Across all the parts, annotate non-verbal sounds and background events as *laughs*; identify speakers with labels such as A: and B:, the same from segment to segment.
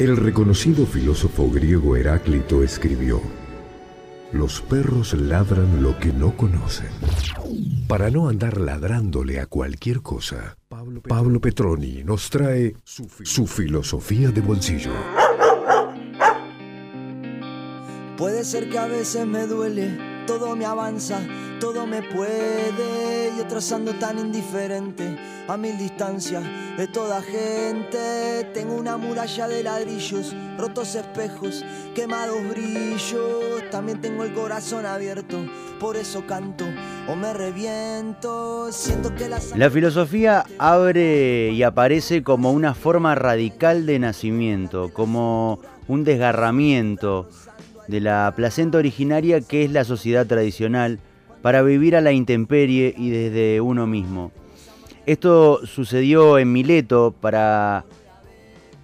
A: El reconocido filósofo griego Heráclito escribió, Los perros ladran lo que no conocen. Para no andar ladrándole a cualquier cosa, Pablo Petroni nos trae su filosofía de bolsillo.
B: Puede ser que a veces me duele, todo me avanza, todo me puede. Yo trazando tan indiferente a mil distancias de toda gente. Tengo una muralla de ladrillos, rotos espejos, quemados brillos. También tengo el corazón abierto, por eso canto o me reviento. Siento que la,
C: la filosofía abre y aparece como una forma radical de nacimiento, como un desgarramiento de la placenta originaria que es la sociedad tradicional para vivir a la intemperie y desde uno mismo. Esto sucedió en Mileto para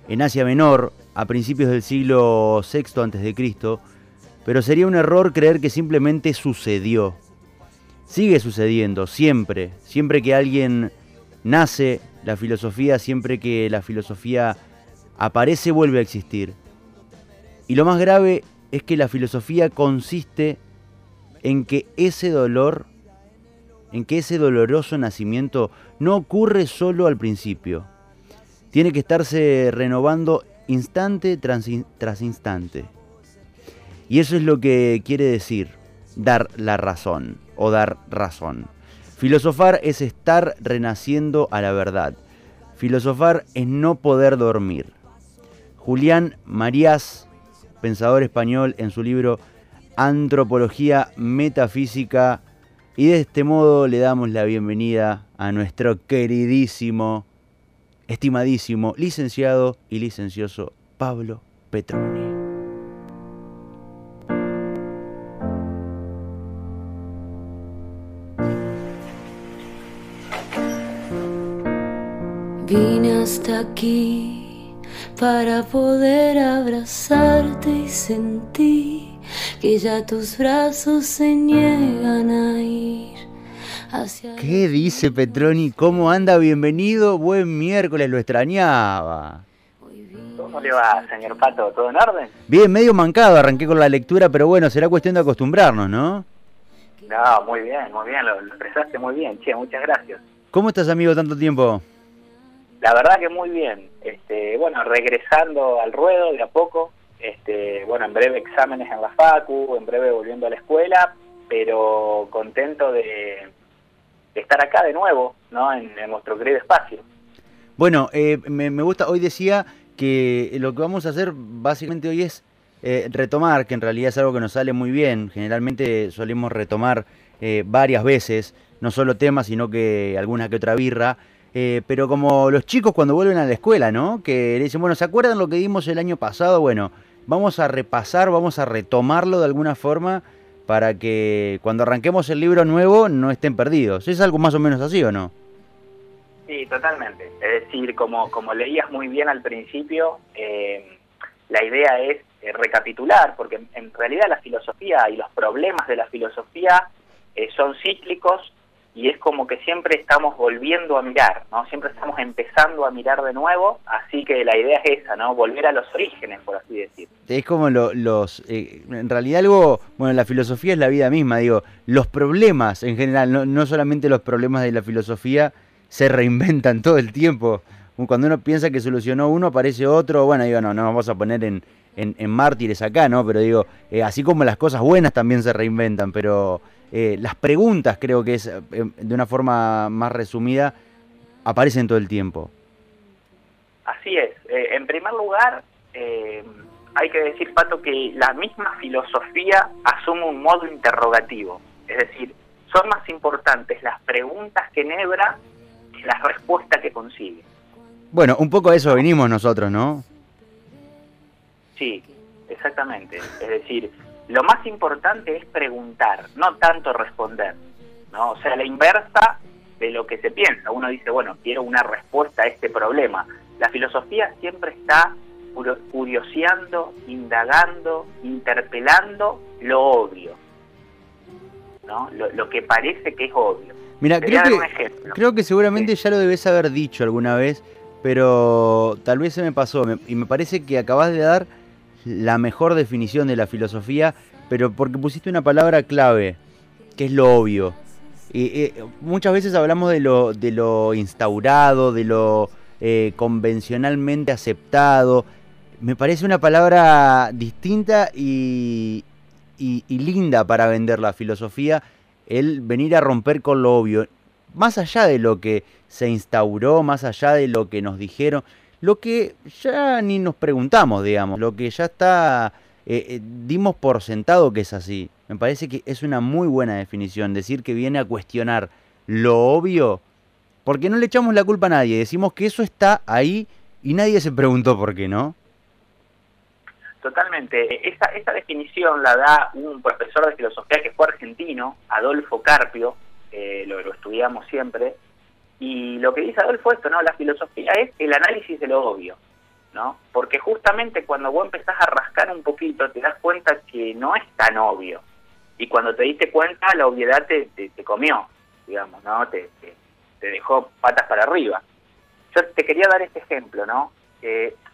C: en Asia Menor a principios del siglo VI a.C., pero sería un error creer que simplemente sucedió. Sigue sucediendo, siempre, siempre que alguien nace, la filosofía, siempre que la filosofía aparece, vuelve a existir. Y lo más grave es que la filosofía consiste en que ese dolor en que ese doloroso nacimiento no ocurre solo al principio. Tiene que estarse renovando instante tras, instante. Y eso es lo que quiere decir dar la razón o dar razón. Filosofar es estar renaciendo a la verdad. Filosofar es no poder dormir. Julián Marías, pensador español, en su libro Antropología Metafísica y de este modo le damos la bienvenida a nuestro queridísimo, estimadísimo, licenciado y licencioso Pablo Petroni.
D: Vine hasta aquí para poder abrazarte y sentir que ya tus brazos se niegan a ir. Hacia
C: ¿Qué dice Petroni? ¿Cómo anda? Bienvenido. Buen miércoles, lo extrañaba.
E: ¿Cómo le va, señor Pato? ¿Todo en orden?
C: Bien, medio mancado, arranqué con la lectura, pero bueno, será cuestión de acostumbrarnos, ¿no?
E: No, muy bien, muy bien, lo, expresaste muy bien, che, muchas gracias.
C: ¿Cómo estás, amigo, tanto tiempo?
E: La verdad que muy bien. Este, bueno, regresando al ruedo de a poco, este, bueno, en breve exámenes en la Facu, en breve volviendo a la escuela, pero contento de, estar acá de nuevo, ¿no? En, nuestro querido espacio.
C: Bueno, eh, me, gusta, hoy decía que lo que vamos a hacer básicamente hoy es eh, retomar, que en realidad es algo que nos sale muy bien, generalmente solemos retomar eh, varias veces, no solo temas, sino que alguna que otra birra, pero como los chicos cuando vuelven a la escuela, ¿no? Que le dicen, bueno, ¿se acuerdan lo que dimos el año pasado? Bueno, vamos a repasar, vamos a retomarlo de alguna forma para que cuando arranquemos el libro nuevo no estén perdidos. ¿Es algo más o menos así o no?
E: Sí, totalmente. Es decir, como, como leías muy bien al principio, eh, la idea es eh, recapitular, porque en realidad la filosofía y los problemas de la filosofía eh, son cíclicos y es como que siempre estamos volviendo a mirar, ¿no? Siempre estamos empezando a mirar de nuevo, así que la idea es esa, ¿no? Volver a los orígenes, por así decir.
C: Es como los, eh, en realidad algo, bueno, la filosofía es la vida misma, digo, los problemas en general, no, no solamente los problemas de la filosofía, se reinventan todo el tiempo. Cuando uno piensa que solucionó uno, aparece otro, bueno, digo, no, no vamos a poner en, en, mártires acá, ¿no? Pero digo, eh, así como las cosas buenas también se reinventan, pero eh, las preguntas creo que es, eh, de una forma más resumida, aparecen todo el tiempo.
E: Así es. en primer lugar, hay que decir, Pato, que la misma filosofía asume un modo interrogativo. Es decir, son más importantes las preguntas que enhebra que las respuestas que consigue.
C: Bueno, un poco a eso venimos nosotros, ¿no?
E: Sí, exactamente. Es decir, lo más importante es preguntar, no tanto responder. ¿no? O sea, la inversa de lo que se piensa. Uno dice, bueno, quiero una respuesta a este problema. La filosofía siempre está curioseando, indagando, interpelando lo obvio. ¿no? Lo, que parece que es obvio.
C: Mira, creo que, creo que seguramente ya lo debes haber dicho alguna vez, pero tal vez se me pasó y me parece que acabas de dar la mejor definición de la filosofía, pero porque pusiste una palabra clave, que es lo obvio. Y, muchas veces hablamos de lo, de lo instaurado, de lo eh, convencionalmente aceptado. Me parece una palabra distinta y, y, linda para vender la filosofía, el venir a romper con lo obvio. Más allá de lo que se instauró, más allá de lo que nos dijeron, lo que ya ni nos preguntamos, digamos, lo que ya está, eh, eh, dimos por sentado que es así. Me parece que es una muy buena definición, decir que viene a cuestionar lo obvio, porque no le echamos la culpa a nadie, decimos que eso está ahí y nadie se preguntó por qué, ¿no?
E: Totalmente. Esa, esa definición la da un profesor de filosofía que fue argentino, Adolfo Carpio, eh, lo, lo, estudiamos siempre, y lo que dice Adolfo esto, ¿no? La filosofía es el análisis de lo obvio, ¿no? Porque justamente cuando vos empezás a rascar un poquito te das cuenta que no es tan obvio, y cuando te diste cuenta la obviedad te, te, comió, digamos, ¿no? Te, te, dejó patas para arriba. Yo te quería dar este ejemplo, ¿no?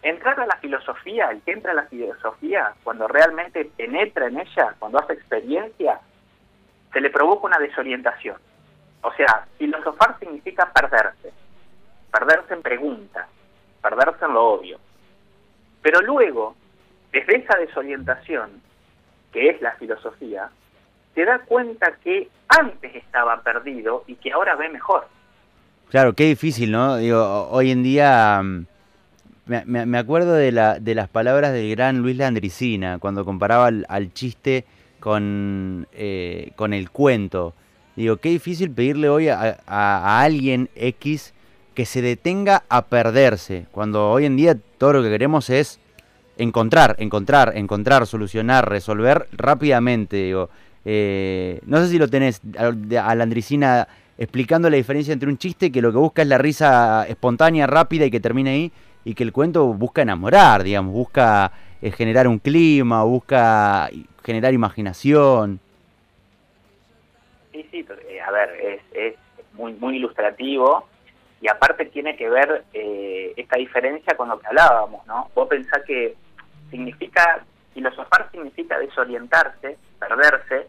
E: entrar a la filosofía, el que entra a la filosofía, cuando realmente penetra en ella, cuando hace experiencia, se le provoca una desorientación. O sea, filosofar significa perderse, perderse en preguntas, perderse en lo obvio. Pero luego, desde esa desorientación, que es la filosofía, se da cuenta que antes estaba perdido y que ahora ve mejor.
C: Claro, qué difícil, ¿no? Digo, hoy en día mm, me, me, acuerdo de, la, de las palabras del gran Luis Landricina, cuando comparaba al, chiste con, eh, con el cuento. Digo, qué difícil pedirle hoy a, a, alguien X que se detenga a perderse, cuando hoy en día todo lo que queremos es encontrar, encontrar, encontrar, solucionar, resolver rápidamente. Digo, eh, no sé si lo tenés a Landricina explicando la diferencia entre un chiste que lo que busca es la risa espontánea, rápida y que termine ahí, y que el cuento busca enamorar, digamos, busca eh, generar un clima, busca generar imaginación.
E: Sí, eh, a ver, es, muy, ilustrativo y aparte tiene que ver eh, esta diferencia con lo que hablábamos, ¿no? Vos pensás que significa, filosofar significa desorientarse, perderse,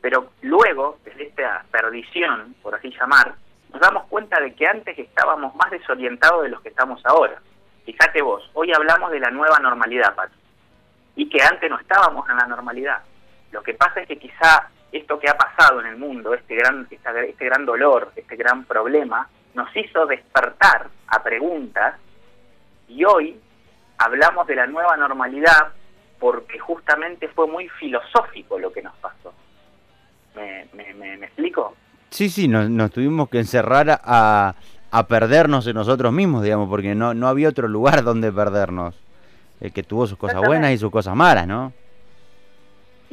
E: pero luego, desde esta perdición, por así llamar, nos damos cuenta de que antes estábamos más desorientados de los que estamos ahora. Fíjate vos, hoy hablamos de la nueva normalidad, Pato, y que antes no estábamos en la normalidad. Lo que pasa es que quizá esto que ha pasado en el mundo, este gran, este gran dolor, este gran problema, nos hizo despertar a preguntas y hoy hablamos de la nueva normalidad porque justamente fue muy filosófico lo que nos pasó. ¿Me, me, explico?
C: Sí, sí, nos tuvimos que encerrar a, a perdernos en nosotros mismos, digamos, porque no, no había otro lugar donde perdernos. El que tuvo sus cosas buenas y sus cosas malas, ¿no?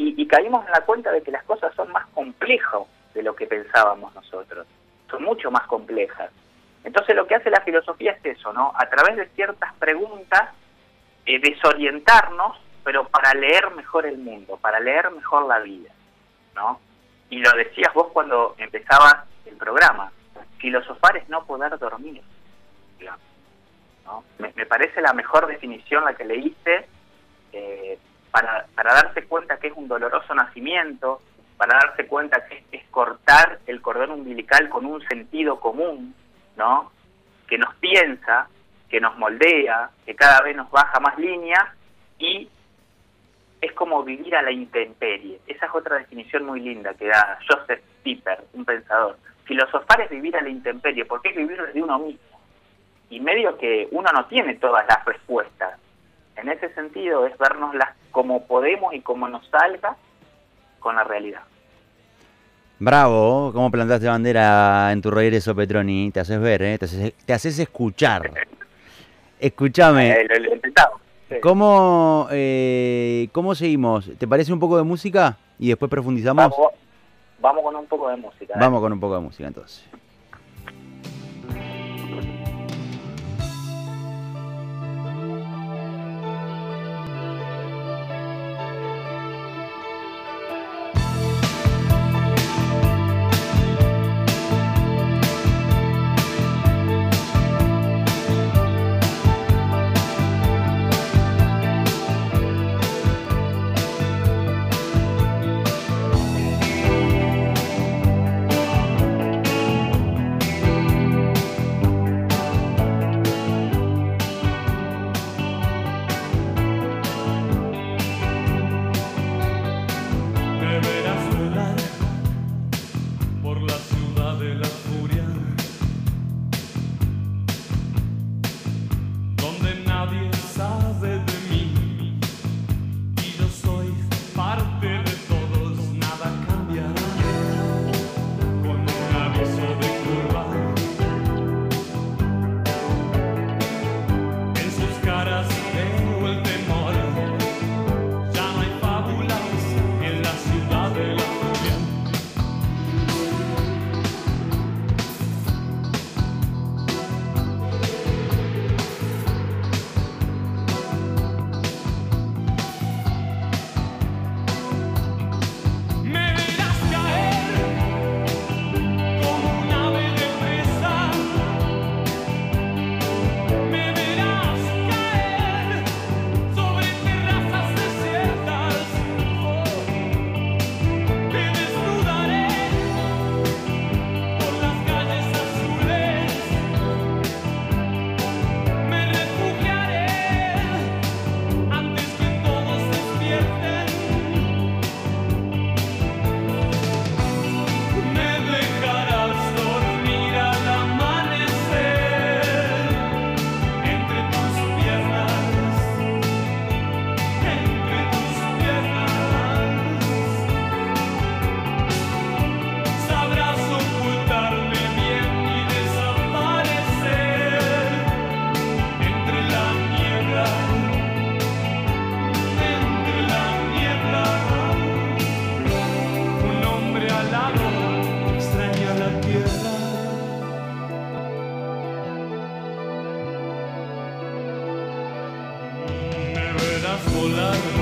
E: Y, caímos en la cuenta de que las cosas son más complejas de lo que pensábamos nosotros. Son mucho más complejas. Entonces lo que hace la filosofía es eso, ¿no? A través de ciertas preguntas, eh, desorientarnos, pero para leer mejor el mundo, para leer mejor la vida, ¿no? Y lo decías vos cuando empezabas el programa filosofar es no poder dormir. Me, parece la mejor definición la que leíste eh, para, para darse cuenta que es un doloroso nacimiento, para darse cuenta que es, cortar el cordón umbilical con un sentido común, ¿no? que nos piensa, que nos moldea, que cada vez nos baja más línea y es como vivir a la intemperie. Esa es otra definición muy linda que da Joseph Piper, un pensador filosofar es vivir a la intemperie, porque es vivir desde uno mismo. Y medio que uno no tiene todas las respuestas. En ese sentido es vernoslas como podemos y como nos salga con la realidad.
C: Bravo, ¿cómo plantaste bandera en tu regreso, Petroni? Te haces ver, ¿eh? te, haces, escuchar. Escúchame.
E: Eh, lo,
C: ¿Cómo, eh, ¿Cómo seguimos? ¿Te parece un poco de música? Y después profundizamos.
E: Vamos con un poco de música.
C: Vamos con un poco de música entonces. full of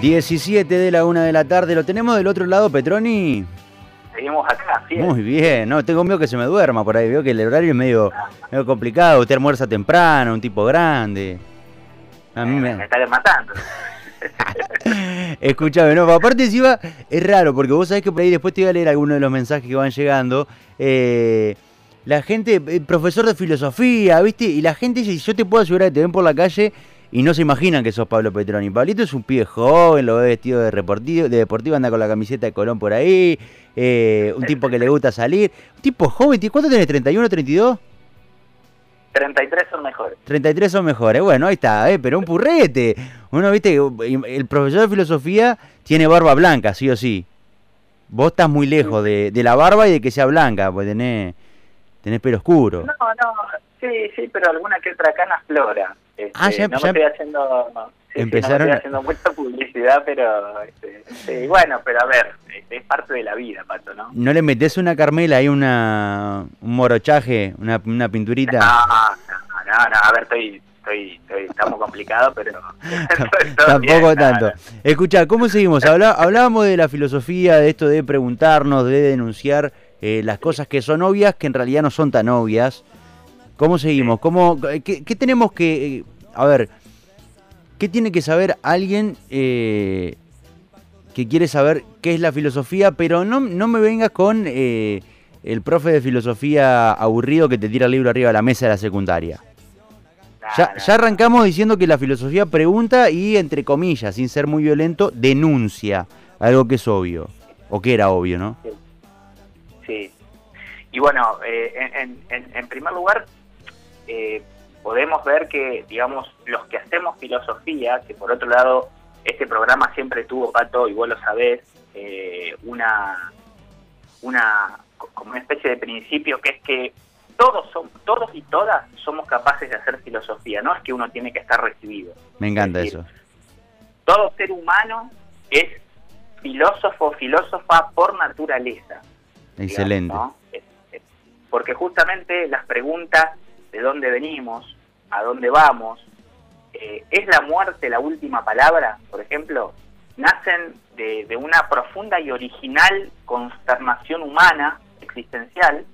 C: 17 de la una de la tarde. ¿Lo tenemos del otro lado, Petroni?
E: Seguimos acá, sí.
C: Muy bien, no, tengo miedo que se me duerma por ahí. Veo que el horario es medio, medio complicado. Usted almuerza temprano, un tipo grande.
E: A mí me, me está matando. *laughs*
C: Escúchame, no, aparte encima es raro, porque vos sabés que por ahí después te voy a leer algunos de los mensajes que van llegando. Eh, la gente, el profesor de filosofía, ¿viste? Y la gente dice, yo te puedo asegurar que te ven por la calle y no se imaginan que sos Pablo Petroni. Pablito es un pibe joven, lo ve vestido de, deportivo, de deportivo, anda con la camiseta de Colón por ahí, eh, un tipo que le gusta salir. Un tipo joven, ¿cuánto tenés? ¿31, 32?
E: 33 son mejores.
C: 33 son mejores, bueno, ahí está, ¿eh? pero un purrete. Uno, viste, el profesor de filosofía tiene barba blanca, sí o sí. Vos estás muy lejos de, de la barba y de que sea blanca, pues tenés, tenés pelo oscuro.
E: No, no, sí, sí, pero alguna que otra cana flora. Este, ah, ya, no me estoy haciendo, empezaron... haciendo mucha publicidad, pero este, bueno, pero a ver, este, es parte de la vida, Pato, ¿no?
C: ¿No le metes una Carmela ahí, una, un morochaje, una, una pinturita?
E: No, no, no, a ver, estoy, estoy, estoy, estamos complicados, pero *laughs* *laughs*
C: tampoco tanto. Escucha, ¿cómo seguimos? hablábamos de la filosofía, de esto de preguntarnos, de denunciar eh, las cosas que son obvias, que en realidad no son tan obvias. ¿Cómo seguimos? ¿Cómo, qué, tenemos que... a ver, ¿qué tiene que saber alguien eh, que quiere saber qué es la filosofía? Pero no, no me vengas con eh, el profe de filosofía aburrido que te tira el libro arriba de la mesa de la secundaria. Ya, ya, arrancamos diciendo que la filosofía pregunta y, entre comillas, sin ser muy violento, denuncia algo que es obvio, o que era obvio, ¿no?
E: Sí. Y bueno, eh, en, en, en, primer lugar, eh, podemos ver que, digamos, los que hacemos filosofía, que por otro lado, este programa siempre tuvo, Pato, y vos lo sabés, eh, una, una, como una especie de principio que es que todos, son, todos y todas somos capaces de hacer filosofía, no es que uno tiene que estar recibido.
C: Me encanta eso.
E: Todo ser humano es filósofo, filósofa por naturaleza.
C: Excelente.
E: Porque justamente las preguntas de dónde venimos, a dónde vamos, eh, ¿es la muerte la última palabra, por ejemplo? Nacen de, una profunda y original consternación humana, existencial,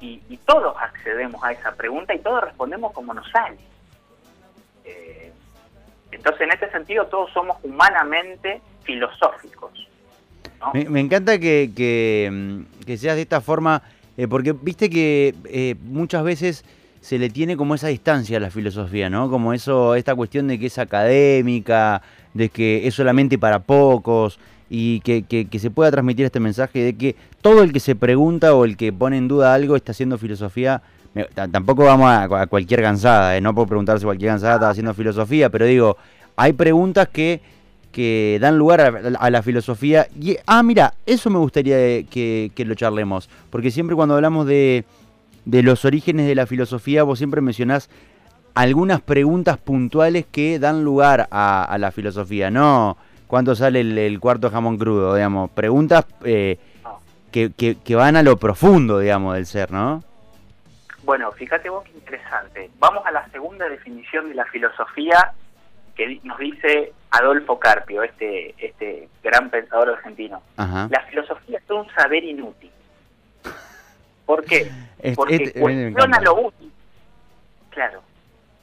E: y, todos accedemos a esa pregunta y todos respondemos como nos sale. Eh, entonces, en este sentido, todos somos humanamente filosóficos.
C: Me, encanta que, que, seas de esta forma, eh, porque viste que muchas veces se le tiene como esa distancia a la filosofía, ¿no? Como eso, esta cuestión de que es académica, de que es solamente para pocos y que, que, se pueda transmitir este mensaje de que todo el que se pregunta o el que pone en duda algo está haciendo filosofía. tampoco vamos a, cualquier cansada, ¿eh? no puedo preguntarse cualquier cansada está haciendo filosofía, pero digo, hay preguntas que, que dan lugar a, la filosofía. Y, ah, mira, eso me gustaría que, que lo charlemos, porque siempre cuando hablamos de, de los orígenes de la filosofía, vos siempre mencionás algunas preguntas puntuales que dan lugar a, la filosofía, no cuánto sale el, cuarto jamón crudo, digamos, preguntas eh, que, que, van a lo profundo, digamos, del ser, ¿no?
E: Bueno, fíjate vos qué interesante. Vamos a la segunda definición de la filosofía que nos dice Adolfo Carpio, este, este gran pensador argentino. La filosofía es un saber inútil. ¿Por qué? Porque cuestiona lo útil. Claro,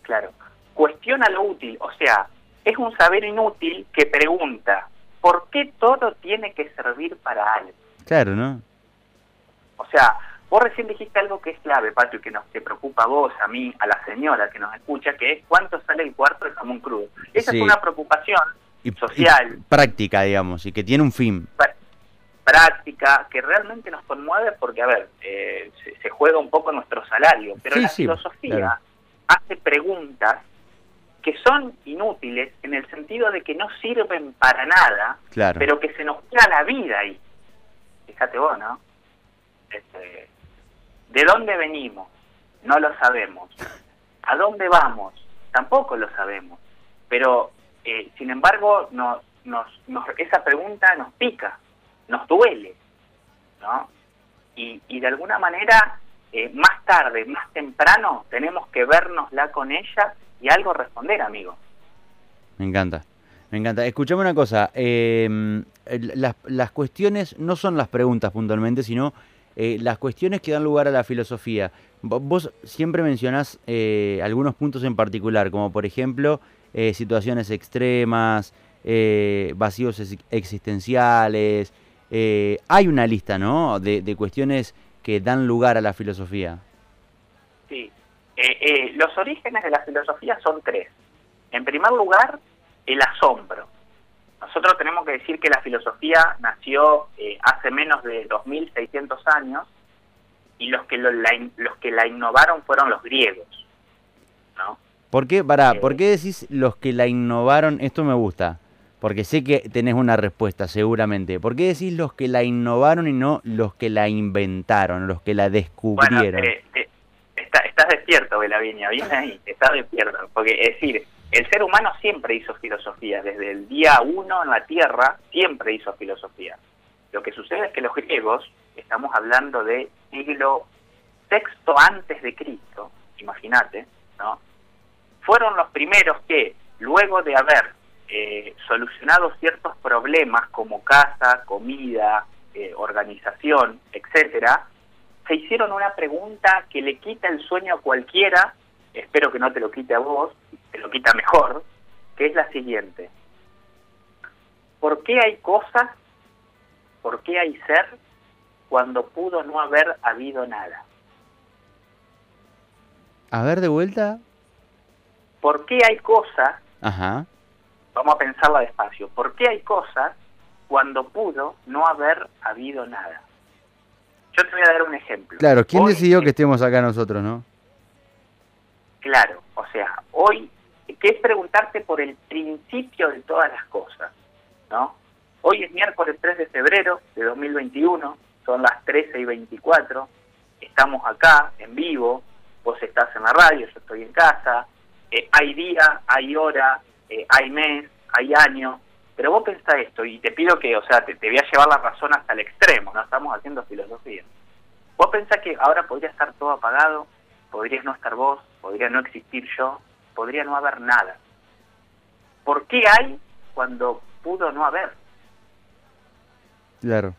E: claro. Cuestiona lo útil, o sea, es un saber inútil que pregunta, ¿por qué todo tiene que servir para algo?
C: Claro, ¿no?
E: O sea, vos recién dijiste algo que es clave, Patio, que nos te preocupa a vos, a mí, a la señora que nos escucha, que es cuánto sale el cuarto de jamón crudo. Esa es una preocupación social.
C: práctica, digamos, y que tiene un fin
E: práctica que realmente nos conmueve porque, a ver, eh, se, juega un poco nuestro salario, pero la filosofía hace preguntas que son inútiles en el sentido de que no sirven para nada, pero que se nos queda la vida ahí. Fíjate vos, ¿no? Este, ¿De dónde venimos? No lo sabemos. ¿A dónde vamos? Tampoco lo sabemos. Pero, eh, sin embargo, nos, nos, esa pregunta nos pica nos duele, ¿no? Y, y de alguna manera, eh, más tarde, más temprano, tenemos que vernosla con ella y algo responder, amigo.
C: Me encanta. Me encanta. Escuchame una cosa. Em, las, las, cuestiones no son las preguntas puntualmente, sino eh, las cuestiones que dan lugar a la filosofía. Vos siempre mencionás eh, algunos puntos en particular, como por ejemplo situaciones extremas, vacíos existenciales, eh, hay una lista, ¿no? De, cuestiones que dan lugar a la filosofía.
E: Sí. Eh, eh, los orígenes de la filosofía son tres. En primer lugar, el asombro. Nosotros tenemos que decir que la filosofía nació hace menos de 2.600 años y los que, la, los que la innovaron fueron los griegos. ¿no?
C: ¿Por qué, para, ¿por qué decís los que la innovaron? Esto me gusta. Porque sé que tenés una respuesta, seguramente. ¿Por qué decís los que la innovaron y no los que la inventaron, los que la descubrieron? Bueno, eh,
E: eh, estás despierto, Belaviña, bien ahí, estás despierto. Porque es decir, el ser humano siempre hizo filosofía, desde el día uno en la Tierra siempre hizo filosofía. Lo que sucede es que los griegos, estamos hablando de siglo sexto antes de Cristo, imagínate, ¿no? Fueron los primeros que, luego de haber eh, solucionado ciertos problemas como casa, comida, eh, organización, etcétera, se hicieron una pregunta que le quita el sueño a cualquiera, espero que no te lo quite a vos, te lo quita mejor, que es la siguiente. ¿Por qué hay cosas, por qué hay ser, cuando pudo no haber habido nada?
C: A ver, de vuelta.
E: ¿Por qué hay cosas Ajá vamos a pensarla despacio. ¿Por qué hay cosas cuando pudo no haber habido nada? Yo te voy a dar un ejemplo.
C: Claro, ¿quién decidió que estemos acá nosotros, no?
E: Claro, o sea, hoy, ¿qué es preguntarte por el principio de todas las cosas, ¿no? Hoy es miércoles 3 de febrero de 2021, son las 13 y 24, estamos acá en vivo, vos estás en la radio, yo estoy en casa, eh, hay día, hay hora, eh, hay mes, hay año, pero vos pensás esto y te pido que, o sea, te, voy a llevar la razón hasta el extremo, no estamos haciendo filosofía. Vos pensás que ahora podría estar todo apagado, podrías no estar vos, podría no existir yo, podría no haber nada. ¿Por qué hay cuando pudo no haber?
C: Claro.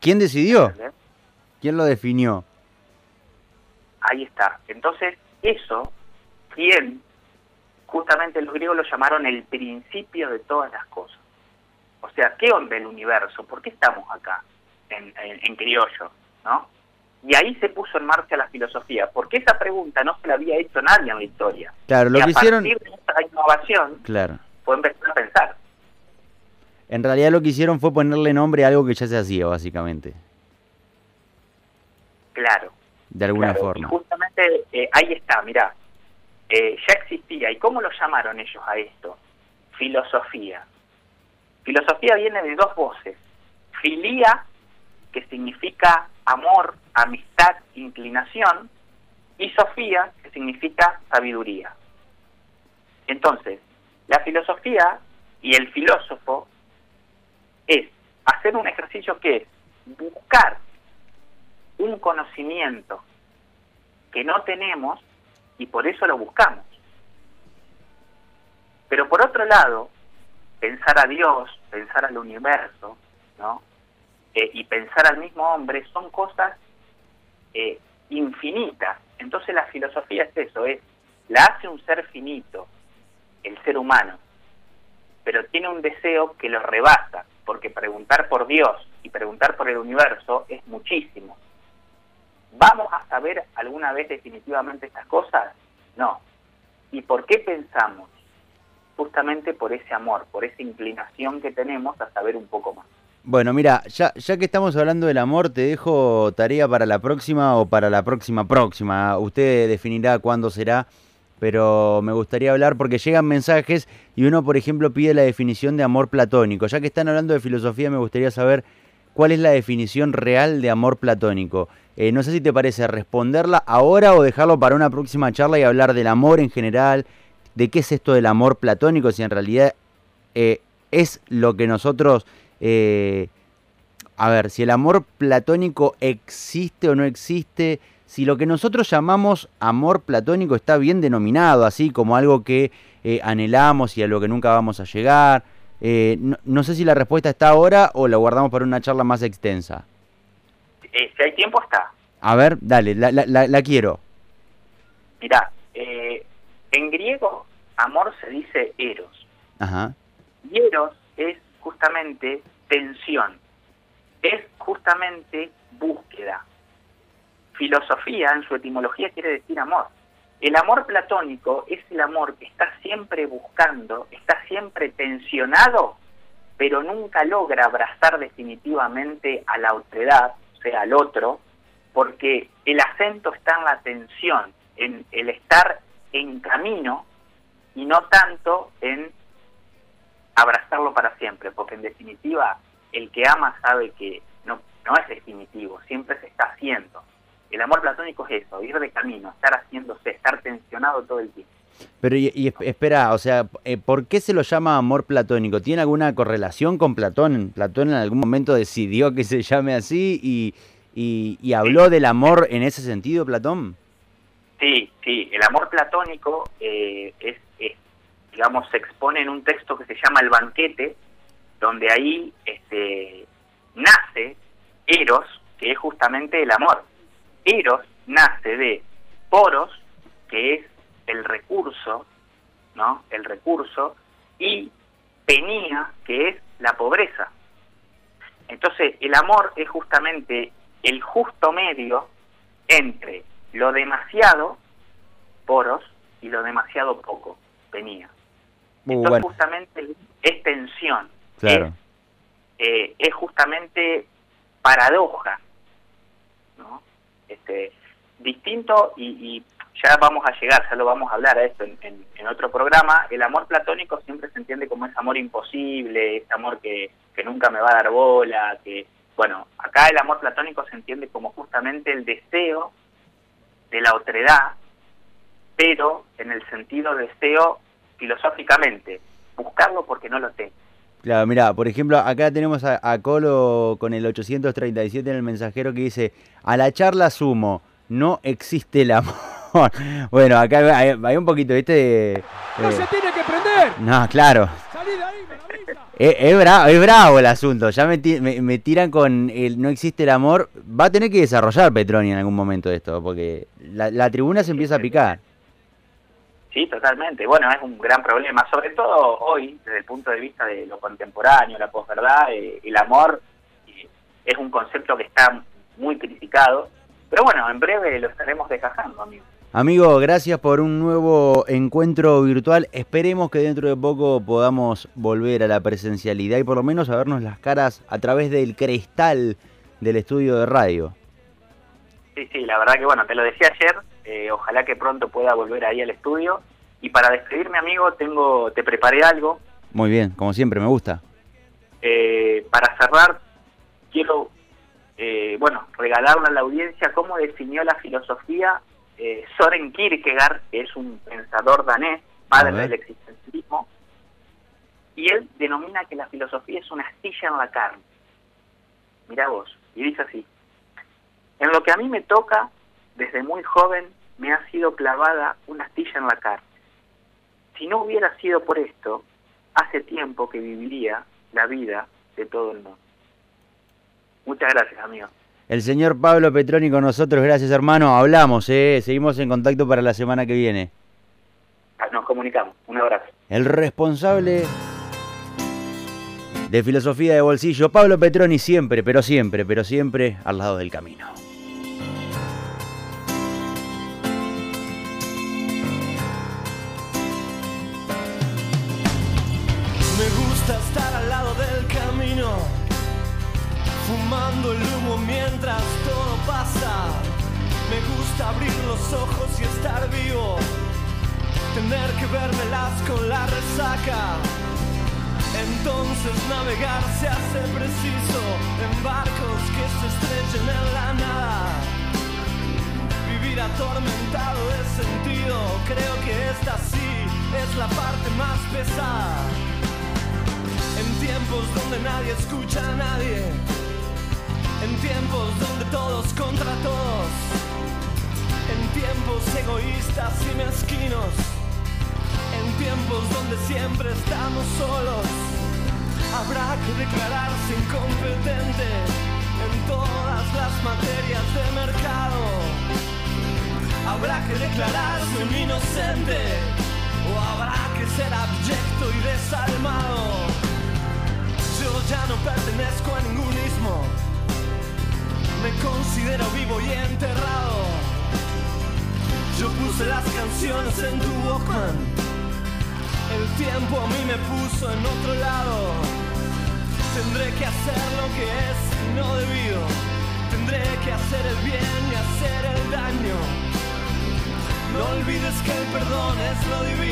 C: ¿Quién decidió? ¿Quién lo definió?
E: Ahí está. Entonces, eso, ¿quién justamente los griegos lo llamaron el principio de todas las cosas. O sea, ¿qué onda el universo? ¿Por qué estamos acá en, criollo? ¿no? Y ahí se puso en marcha la filosofía, porque esa pregunta no se la había hecho nadie en la historia.
C: Claro, lo
E: y
C: que hicieron...
E: partir de esa innovación
C: Claro.
E: fue empezar a pensar.
C: En realidad lo que hicieron fue ponerle nombre a algo que ya se hacía, básicamente.
E: Claro.
C: De alguna
E: claro.
C: forma.
E: Y justamente eh, ahí está, mirá. Eh, ya existía. ¿Y cómo lo llamaron ellos a esto? Filosofía. Filosofía viene de dos voces. Filía, que significa amor, amistad, inclinación, y Sofía, que significa sabiduría. Entonces, la filosofía y el filósofo es hacer un ejercicio que es buscar un conocimiento que no tenemos y por eso lo buscamos. Pero por otro lado, pensar a Dios, pensar al universo, ¿no? Eh, y pensar al mismo hombre son cosas eh, infinitas. Entonces la filosofía es eso, es la hace un ser finito, el ser humano, pero tiene un deseo que lo rebasa, porque preguntar por Dios y preguntar por el universo es muchísimo. ¿Vamos a saber alguna vez definitivamente estas cosas? No. ¿Y por qué pensamos? Justamente por ese amor, por esa inclinación que tenemos a saber un poco más.
C: Bueno, mira, ya, que estamos hablando del amor, te dejo tarea para la próxima o para la próxima próxima. Usted definirá cuándo será, pero me gustaría hablar porque llegan mensajes y uno, por ejemplo, pide la definición de amor platónico. Ya que están hablando de filosofía, me gustaría saber cuál es la definición real de amor platónico. Eh, no sé si te parece responderla ahora o dejarlo para una próxima charla y hablar del amor en general, de qué es esto del amor platónico, si en realidad eh, es lo que nosotros... Eh, a ver, si el amor platónico existe o no existe, si lo que nosotros llamamos amor platónico está bien denominado, así como algo que eh, anhelamos y a lo que nunca vamos a llegar. Eh, no, no, sé si la respuesta está ahora o la guardamos para una charla más extensa.
E: Eh, si hay tiempo, está.
C: A ver, dale, la, la, la, la quiero.
E: Mirá, en griego, amor se dice eros.
C: Ajá.
E: Y eros es justamente tensión, es justamente búsqueda. Filosofía en su etimología quiere decir amor. El amor platónico es el amor que está siempre buscando, está siempre tensionado, pero nunca logra abrazar definitivamente a la otredad, o sea, al otro, porque el acento está en la tensión, en el estar en camino y no tanto en abrazarlo para siempre, porque en definitiva el que ama sabe que no, no es definitivo, siempre se está haciendo. El amor platónico es eso, ir de camino, estar haciéndose, estar tensionado todo el tiempo.
C: Pero y, y espera, o sea, ¿por qué se lo llama amor platónico? ¿Tiene alguna correlación con Platón? ¿Platón en algún momento decidió que se llame así y, y, y habló sí. del amor en ese sentido, Platón?
E: Sí, sí, el amor platónico eh, es, es digamos, se expone en un texto que se llama El banquete, donde ahí este, nace Eros, que es justamente el amor. Eros nace de Poros, que es el recurso, ¿no? El recurso, y Penía, que es la pobreza. Entonces, el amor es justamente el justo medio entre lo demasiado, Poros, y lo demasiado poco, Penía.
C: Muy
E: Entonces,
C: bueno.
E: justamente es tensión.
C: Claro.
E: Es, eh, es justamente paradoja. Este, distinto y, y, ya vamos a llegar, ya lo vamos a hablar a esto en, otro programa, el amor platónico siempre se entiende como ese amor imposible, ese amor que, que nunca me va a dar bola, que, bueno, acá el amor platónico se entiende como justamente el deseo de la otredad, pero en el sentido deseo filosóficamente, buscarlo porque no lo tengo.
C: Claro, mira, por ejemplo, acá tenemos a, a, Colo con el 837 en el mensajero que dice, a la charla sumo, no existe el amor. *laughs* bueno, acá hay, hay, un poquito, ¿viste?
F: No se tiene que prender.
C: No, claro.
F: Salí de ahí,
C: es, es, bravo, es bravo el asunto, ya me, me, me, tiran con el no existe el amor. Va a tener que desarrollar Petroni en algún momento esto, porque la, la tribuna se empieza a picar.
E: Sí, totalmente. Bueno, es un gran problema, sobre todo hoy, desde el punto de vista de lo contemporáneo, la posverdad, eh, el amor eh, es un concepto que está muy criticado Pero bueno, en breve lo estaremos desgajando, amigo.
C: Amigo, gracias por un nuevo encuentro virtual. Esperemos que dentro de poco podamos volver a la presencialidad y por lo menos a vernos las caras a través del cristal del estudio de radio.
E: Sí, sí, la verdad que bueno, te lo decía ayer, eh, ojalá que pronto pueda volver ahí al estudio. Y para despedirme, amigo, tengo, te preparé algo.
C: Muy bien, como siempre, me gusta.
E: Eh, para cerrar, quiero, eh, bueno, regalarle a la audiencia cómo definió la filosofía eh, Soren Kierkegaard, que es un pensador danés, padre del existencialismo, y él denomina que la filosofía es una astilla en la carne. Mira vos, y dice así, en lo que a mí me toca, desde muy joven, me ha sido clavada una astilla en la carne. Si no hubiera sido por esto, hace tiempo que viviría la vida de todo el mundo. Muchas gracias, amigo.
C: El señor Pablo Petroni con nosotros, gracias hermano. Hablamos, ¿eh? seguimos en contacto para la semana que viene.
E: Ah, nos comunicamos, un abrazo.
C: El responsable de filosofía de bolsillo, Pablo Petroni, siempre, pero siempre, pero siempre al lado del camino.
G: Tener que vermelas con la resaca. Entonces navegar se hace preciso en barcos que se estrechen en la nada. Vivir atormentado de sentido, creo que esta sí es la parte más pesada. En tiempos donde nadie escucha a nadie. En tiempos donde todos contra todos. En tiempos egoístas y mezquinos. Tiempos donde siempre estamos solos. Habrá que declararse incompetente en todas las materias de mercado. Habrá que declararse un inocente. O habrá que ser abyecto y desalmado. Yo ya no pertenezco a ningún ismo. Me considero vivo y enterrado. Yo puse las canciones en tu Walkman. El tiempo a mí me puso en otro lado. Tendré que hacer lo que es no debido. Tendré que hacer el bien y hacer el daño. No olvides que el perdón es lo divino.